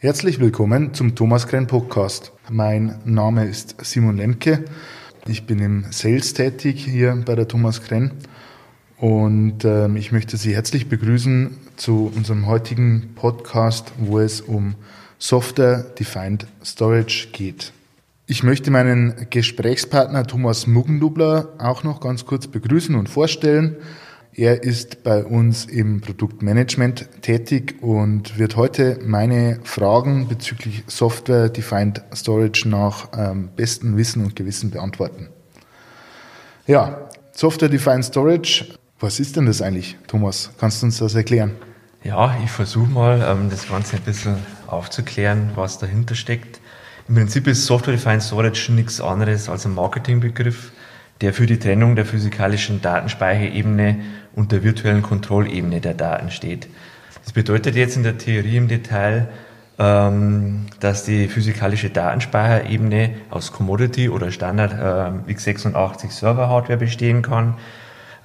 Herzlich willkommen zum Thomas Krenn Podcast. Mein Name ist Simon Lemke. Ich bin im Sales tätig hier bei der Thomas Krenn und äh, ich möchte Sie herzlich begrüßen zu unserem heutigen Podcast, wo es um Software Defined Storage geht. Ich möchte meinen Gesprächspartner Thomas Muggendubler auch noch ganz kurz begrüßen und vorstellen. Er ist bei uns im Produktmanagement tätig und wird heute meine Fragen bezüglich Software Defined Storage nach ähm, bestem Wissen und Gewissen beantworten. Ja, Software Defined Storage, was ist denn das eigentlich, Thomas? Kannst du uns das erklären? Ja, ich versuche mal, ähm, das Ganze ein bisschen aufzuklären, was dahinter steckt. Im Prinzip ist Software Defined Storage nichts anderes als ein Marketingbegriff, der für die Trennung der physikalischen Datenspeicherebene und der virtuellen Kontrollebene der Daten steht. Das bedeutet jetzt in der Theorie im Detail, ähm, dass die physikalische Datenspeicherebene aus Commodity oder Standard äh, x86 Server-Hardware bestehen kann,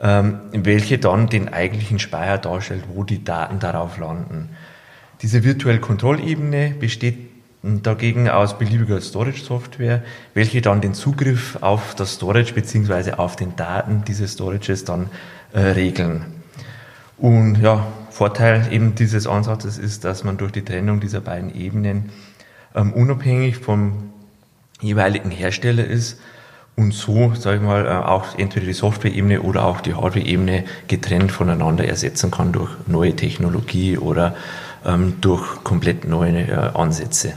ähm, welche dann den eigentlichen Speicher darstellt, wo die Daten darauf landen. Diese virtuelle Kontrollebene besteht dagegen aus beliebiger Storage-Software, welche dann den Zugriff auf das Storage beziehungsweise auf den Daten dieses Storages dann äh, regeln. Und ja, Vorteil eben dieses Ansatzes ist, dass man durch die Trennung dieser beiden Ebenen ähm, unabhängig vom jeweiligen Hersteller ist und so, sage ich mal, äh, auch entweder die Software-Ebene oder auch die Hardware-Ebene getrennt voneinander ersetzen kann durch neue Technologie oder ähm, durch komplett neue äh, Ansätze.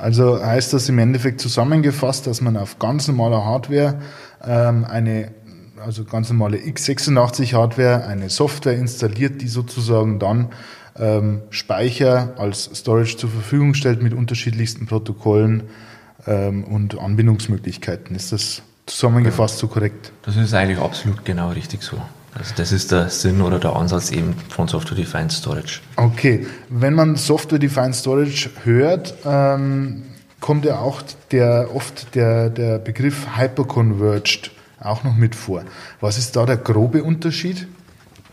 Also heißt das im Endeffekt zusammengefasst, dass man auf ganz normaler Hardware ähm, eine, also ganz normale x86 Hardware, eine Software installiert, die sozusagen dann ähm, Speicher als Storage zur Verfügung stellt mit unterschiedlichsten Protokollen ähm, und Anbindungsmöglichkeiten. Ist das zusammengefasst so korrekt? Das ist eigentlich absolut genau richtig so. Also das ist der Sinn oder der Ansatz eben von Software Defined Storage. Okay, wenn man Software Defined Storage hört, ähm, kommt ja auch der, oft der, der Begriff Hyperconverged auch noch mit vor. Was ist da der grobe Unterschied?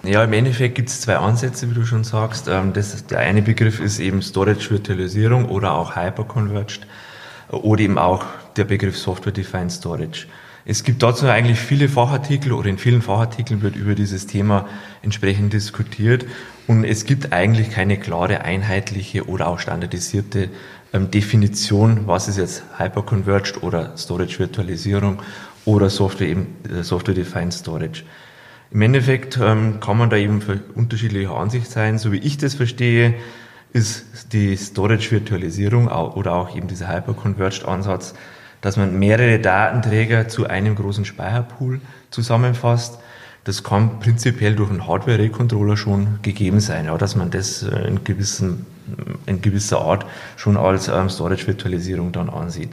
Ja, im Endeffekt gibt es zwei Ansätze, wie du schon sagst. Ähm, das, der eine Begriff ist eben Storage-Virtualisierung oder auch Hyperconverged oder eben auch der Begriff Software-Defined Storage. Es gibt dazu eigentlich viele Fachartikel oder in vielen Fachartikeln wird über dieses Thema entsprechend diskutiert und es gibt eigentlich keine klare, einheitliche oder auch standardisierte ähm, Definition, was ist jetzt Hyperconverged oder Storage Virtualisierung oder Software eben äh, Software Defined Storage. Im Endeffekt ähm, kann man da eben für unterschiedliche Ansicht sein. So wie ich das verstehe, ist die Storage Virtualisierung oder auch eben dieser Hyperconverged Ansatz dass man mehrere Datenträger zu einem großen Speicherpool zusammenfasst. Das kann prinzipiell durch einen Hardware-Recontroller schon gegeben sein, ja, dass man das äh, in, gewissen, in gewisser Art schon als ähm, Storage-Virtualisierung dann ansieht.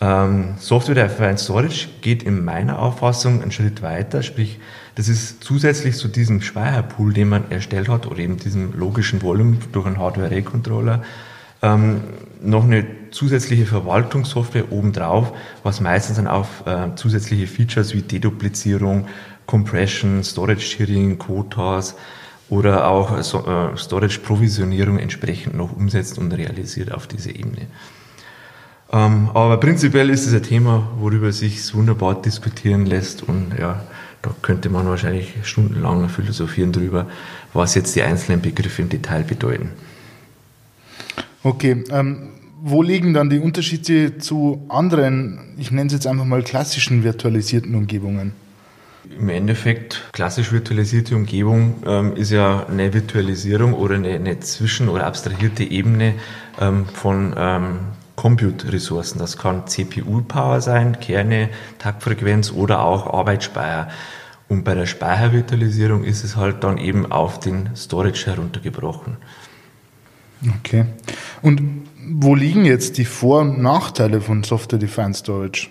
Ähm, Software-Defined Storage geht in meiner Auffassung einen Schritt weiter, sprich, das ist zusätzlich zu diesem Speicherpool, den man erstellt hat, oder eben diesem logischen Volumen durch einen Hardware-Recontroller, ähm, noch eine zusätzliche Verwaltungssoftware obendrauf, was meistens dann auf äh, zusätzliche Features wie Deduplizierung, Compression, Storage Sharing, Quotas oder auch so, äh, Storage Provisionierung entsprechend noch umsetzt und realisiert auf dieser Ebene. Ähm, aber prinzipiell ist es ein Thema, worüber sich wunderbar diskutieren lässt und ja, da könnte man wahrscheinlich stundenlang philosophieren drüber, was jetzt die einzelnen Begriffe im Detail bedeuten. Okay, ähm, wo liegen dann die Unterschiede zu anderen, ich nenne es jetzt einfach mal klassischen virtualisierten Umgebungen? Im Endeffekt, klassisch virtualisierte Umgebung ähm, ist ja eine Virtualisierung oder eine, eine zwischen- oder abstrahierte Ebene ähm, von ähm, Compute-Ressourcen. Das kann CPU-Power sein, Kerne, Taktfrequenz oder auch Arbeitsspeicher. Und bei der Speichervirtualisierung ist es halt dann eben auf den Storage heruntergebrochen. Okay. Und wo liegen jetzt die Vor- und Nachteile von Software Defined Storage?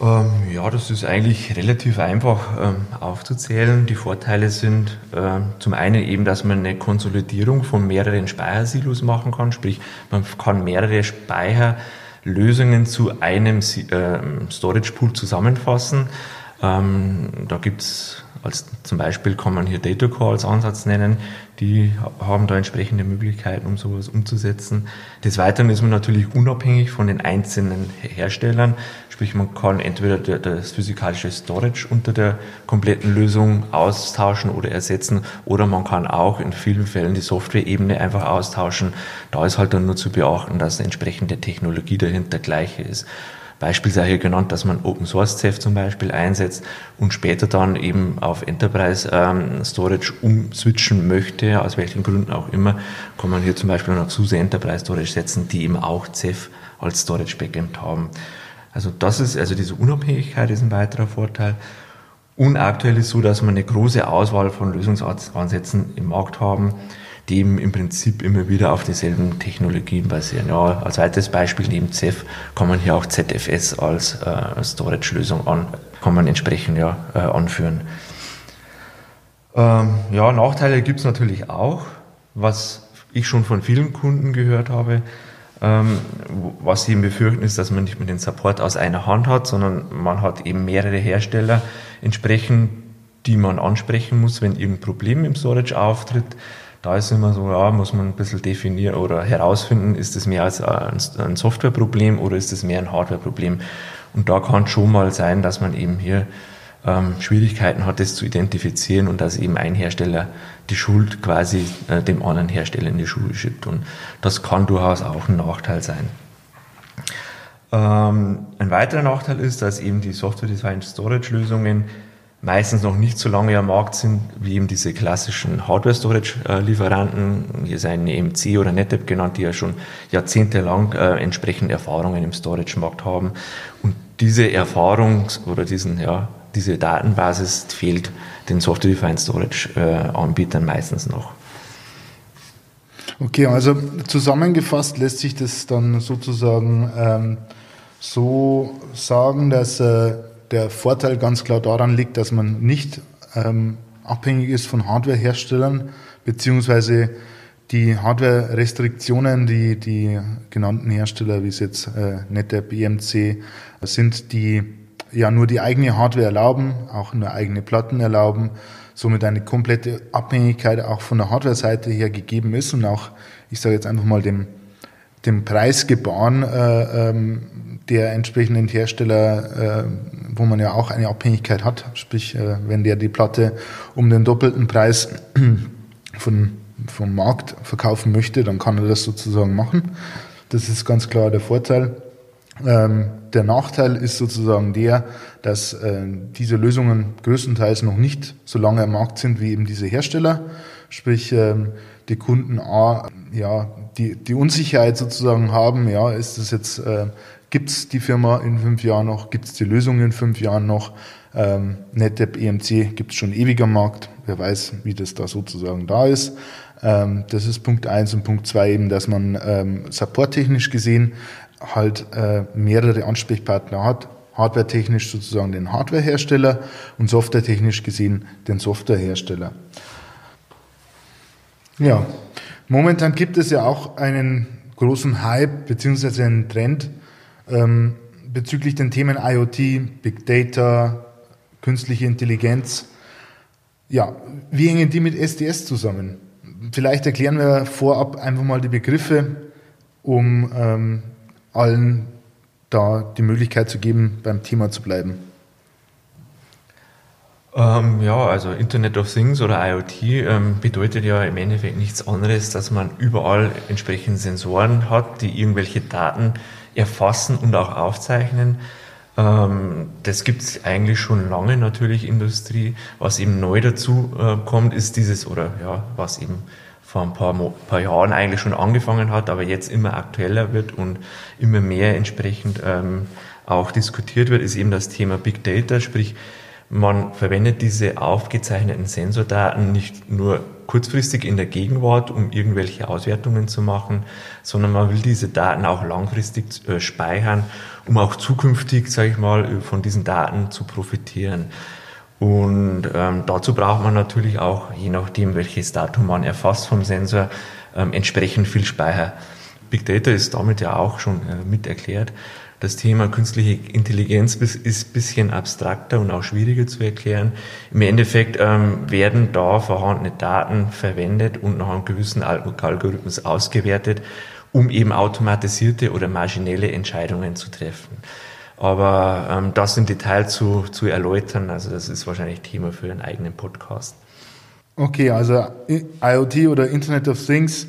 Ähm, ja, das ist eigentlich relativ einfach ähm, aufzuzählen. Die Vorteile sind äh, zum einen eben, dass man eine Konsolidierung von mehreren Speichersilos machen kann, sprich man kann mehrere Speicherlösungen zu einem äh, Storage Pool zusammenfassen. Ähm, da gibt's als zum Beispiel kann man hier Data Core als Ansatz nennen. Die haben da entsprechende Möglichkeiten, um sowas umzusetzen. Des Weiteren ist man natürlich unabhängig von den einzelnen Herstellern. Sprich, man kann entweder das physikalische Storage unter der kompletten Lösung austauschen oder ersetzen oder man kann auch in vielen Fällen die Software-Ebene einfach austauschen. Da ist halt dann nur zu beachten, dass eine entsprechende Technologie dahinter gleiche ist. Beispiel sei hier genannt, dass man Open Source Ceph zum Beispiel einsetzt und später dann eben auf Enterprise ähm, Storage umswitchen möchte, aus welchen Gründen auch immer, kann man hier zum Beispiel noch SUSE Enterprise Storage setzen, die eben auch Ceph als Storage Backend haben. Also das ist, also diese Unabhängigkeit ist ein weiterer Vorteil. Und aktuell ist so, dass wir eine große Auswahl von Lösungsansätzen im Markt haben die eben im Prinzip immer wieder auf dieselben Technologien basieren. Ja, als weiteres Beispiel neben CEF kann man hier auch ZFS als äh, Storage-Lösung an, kann man entsprechend ja, äh, anführen. Ähm, ja, Nachteile gibt es natürlich auch, was ich schon von vielen Kunden gehört habe. Ähm, was sie befürchten, ist, dass man nicht mehr den Support aus einer Hand hat, sondern man hat eben mehrere Hersteller entsprechend, die man ansprechen muss, wenn irgendein Problem im Storage auftritt. Da ist immer so, ja, muss man ein bisschen definieren oder herausfinden, ist es mehr als ein Softwareproblem oder ist es mehr ein Hardwareproblem. Und da kann schon mal sein, dass man eben hier ähm, Schwierigkeiten hat, das zu identifizieren und dass eben ein Hersteller die Schuld quasi äh, dem anderen Hersteller in die Schuhe schiebt. Und das kann durchaus auch ein Nachteil sein. Ähm, ein weiterer Nachteil ist, dass eben die Software-Defined Storage-Lösungen meistens noch nicht so lange am Markt sind wie eben diese klassischen Hardware-Storage-Lieferanten, hier seien EMC oder NetApp genannt, die ja schon jahrzehntelang äh, entsprechende Erfahrungen im Storage-Markt haben. Und diese Erfahrung oder diesen, ja, diese Datenbasis fehlt den Software-Defined Storage-Anbietern meistens noch. Okay, also zusammengefasst lässt sich das dann sozusagen ähm, so sagen, dass äh, der Vorteil ganz klar daran liegt, dass man nicht ähm, abhängig ist von Hardwareherstellern, beziehungsweise die Hardware-Restriktionen, die die genannten Hersteller, wie es jetzt äh, NetApp, EMC sind, die ja nur die eigene Hardware erlauben, auch nur eigene Platten erlauben, somit eine komplette Abhängigkeit auch von der Hardware-Seite her gegeben ist und auch, ich sage jetzt einfach mal, dem, dem Preisgebaren äh, ähm, der entsprechenden Hersteller, äh, wo man ja auch eine Abhängigkeit hat, sprich, äh, wenn der die Platte um den doppelten Preis von, vom Markt verkaufen möchte, dann kann er das sozusagen machen. Das ist ganz klar der Vorteil. Ähm, der Nachteil ist sozusagen der, dass äh, diese Lösungen größtenteils noch nicht so lange am Markt sind wie eben diese Hersteller. Sprich, ähm, die Kunden A, ja, die, die Unsicherheit sozusagen haben, ja, ist das jetzt äh, Gibt es die Firma in fünf Jahren noch? Gibt es die Lösung in fünf Jahren noch? Ähm, NetApp EMC gibt es schon ewig am Markt. Wer weiß, wie das da sozusagen da ist. Ähm, das ist Punkt eins und Punkt zwei eben, dass man ähm, supporttechnisch gesehen halt äh, mehrere Ansprechpartner hat. Hardwaretechnisch sozusagen den Hardwarehersteller und softwaretechnisch gesehen den Softwarehersteller. Ja, momentan gibt es ja auch einen großen Hype beziehungsweise einen Trend, ähm, bezüglich den Themen IoT, Big Data, künstliche Intelligenz. Ja, wie hängen die mit SDS zusammen? Vielleicht erklären wir vorab einfach mal die Begriffe, um ähm, allen da die Möglichkeit zu geben, beim Thema zu bleiben. Ähm, ja, also Internet of Things oder IoT ähm, bedeutet ja im Endeffekt nichts anderes, dass man überall entsprechend Sensoren hat, die irgendwelche Daten erfassen und auch aufzeichnen. Ähm, das gibt es eigentlich schon lange natürlich Industrie. Was eben neu dazu äh, kommt, ist dieses, oder ja, was eben vor ein paar, paar Jahren eigentlich schon angefangen hat, aber jetzt immer aktueller wird und immer mehr entsprechend ähm, auch diskutiert wird, ist eben das Thema Big Data, sprich man verwendet diese aufgezeichneten Sensordaten nicht nur kurzfristig in der Gegenwart, um irgendwelche Auswertungen zu machen, sondern man will diese Daten auch langfristig äh, speichern, um auch zukünftig, sage ich mal, von diesen Daten zu profitieren. Und ähm, dazu braucht man natürlich auch, je nachdem, welches Datum man erfasst vom Sensor, ähm, entsprechend viel Speicher. Big Data ist damit ja auch schon äh, mit erklärt. Das Thema künstliche Intelligenz ist ein bisschen abstrakter und auch schwieriger zu erklären. Im Endeffekt ähm, werden da vorhandene Daten verwendet und nach einem gewissen Algorithmus ausgewertet, um eben automatisierte oder maschinelle Entscheidungen zu treffen. Aber ähm, das im Detail zu, zu erläutern, also das ist wahrscheinlich Thema für einen eigenen Podcast. Okay, also IoT oder Internet of Things,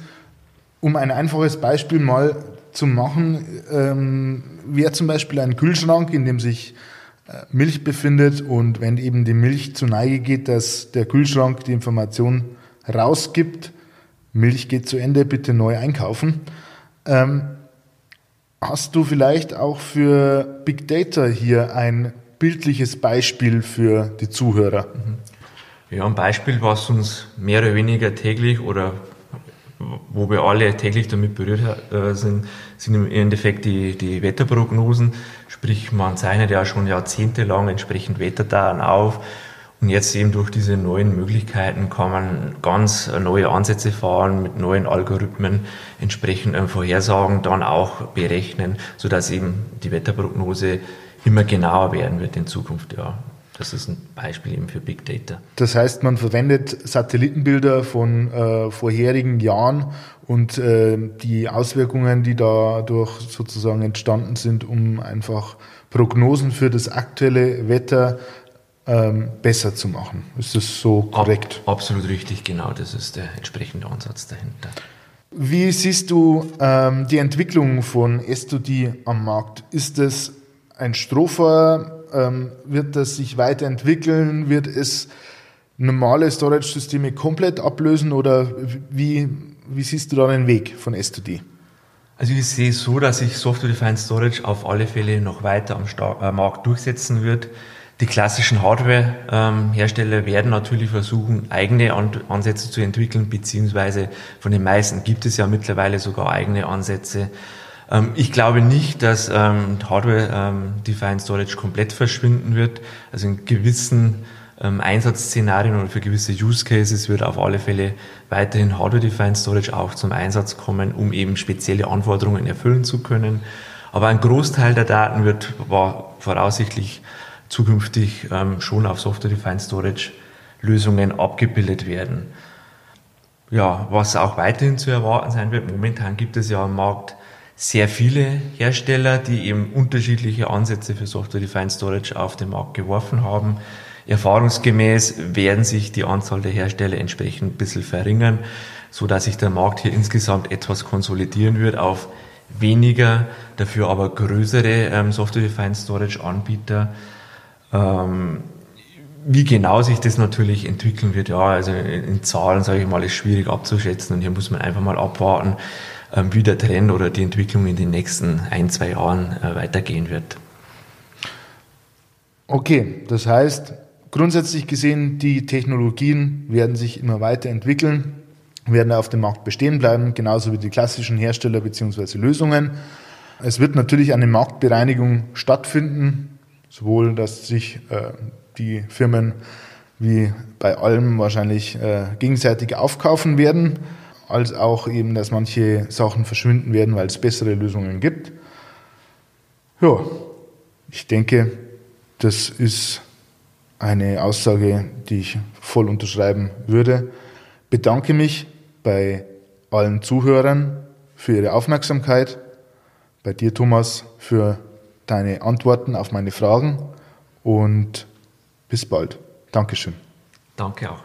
um ein einfaches Beispiel mal zu machen, ähm, wäre zum Beispiel ein Kühlschrank, in dem sich äh, Milch befindet und wenn eben die Milch zu Neige geht, dass der Kühlschrank die Information rausgibt, Milch geht zu Ende, bitte neu einkaufen. Ähm, hast du vielleicht auch für Big Data hier ein bildliches Beispiel für die Zuhörer? Mhm. Ja, ein Beispiel, was uns mehr oder weniger täglich oder wo wir alle täglich damit berührt äh, sind, sind im Endeffekt die, die Wetterprognosen. Sprich, man zeichnet ja schon jahrzehntelang entsprechend Wetterdaten auf. Und jetzt eben durch diese neuen Möglichkeiten kann man ganz neue Ansätze fahren, mit neuen Algorithmen entsprechend ähm, Vorhersagen dann auch berechnen, sodass eben die Wetterprognose immer genauer werden wird in Zukunft, ja. Das ist ein Beispiel eben für Big Data. Das heißt, man verwendet Satellitenbilder von äh, vorherigen Jahren und äh, die Auswirkungen, die dadurch sozusagen entstanden sind, um einfach Prognosen für das aktuelle Wetter ähm, besser zu machen. Ist das so korrekt? Ab, absolut richtig, genau. Das ist der entsprechende Ansatz dahinter. Wie siehst du ähm, die Entwicklung von S2D am Markt? Ist das ein Stropher? Ähm, wird das sich weiterentwickeln? Wird es normale Storage-Systeme komplett ablösen oder wie, wie siehst du da den Weg von S2D? Also ich sehe so, dass sich Software-Defined Storage auf alle Fälle noch weiter am Star äh, Markt durchsetzen wird. Die klassischen Hardware-Hersteller ähm, werden natürlich versuchen, eigene An Ansätze zu entwickeln, beziehungsweise von den meisten gibt es ja mittlerweile sogar eigene Ansätze. Ähm, ich glaube nicht, dass ähm, Hardware-Defined ähm, Storage komplett verschwinden wird. Also in gewissen Einsatzszenarien oder für gewisse Use Cases wird auf alle Fälle weiterhin Hardware-Defined Storage auch zum Einsatz kommen, um eben spezielle Anforderungen erfüllen zu können. Aber ein Großteil der Daten wird voraussichtlich zukünftig schon auf Software-Defined Storage Lösungen abgebildet werden. Ja, was auch weiterhin zu erwarten sein wird, momentan gibt es ja am Markt sehr viele Hersteller, die eben unterschiedliche Ansätze für Software-Defined Storage auf den Markt geworfen haben. Erfahrungsgemäß werden sich die Anzahl der Hersteller entsprechend ein bisschen verringern, so dass sich der Markt hier insgesamt etwas konsolidieren wird auf weniger, dafür aber größere ähm, Software-Defined Storage-Anbieter. Ähm, wie genau sich das natürlich entwickeln wird, ja, also in, in Zahlen, sage ich mal, ist schwierig abzuschätzen und hier muss man einfach mal abwarten, wie der Trend oder die Entwicklung in den nächsten ein, zwei Jahren äh, weitergehen wird. Okay, das heißt, grundsätzlich gesehen, die Technologien werden sich immer weiterentwickeln, werden auf dem Markt bestehen bleiben, genauso wie die klassischen Hersteller bzw. Lösungen. Es wird natürlich eine Marktbereinigung stattfinden, sowohl dass sich äh, die Firmen wie bei allem wahrscheinlich äh, gegenseitig aufkaufen werden als auch eben, dass manche Sachen verschwinden werden, weil es bessere Lösungen gibt. Ja, ich denke, das ist eine Aussage, die ich voll unterschreiben würde. Bedanke mich bei allen Zuhörern für ihre Aufmerksamkeit, bei dir Thomas für deine Antworten auf meine Fragen und bis bald. Dankeschön. Danke auch.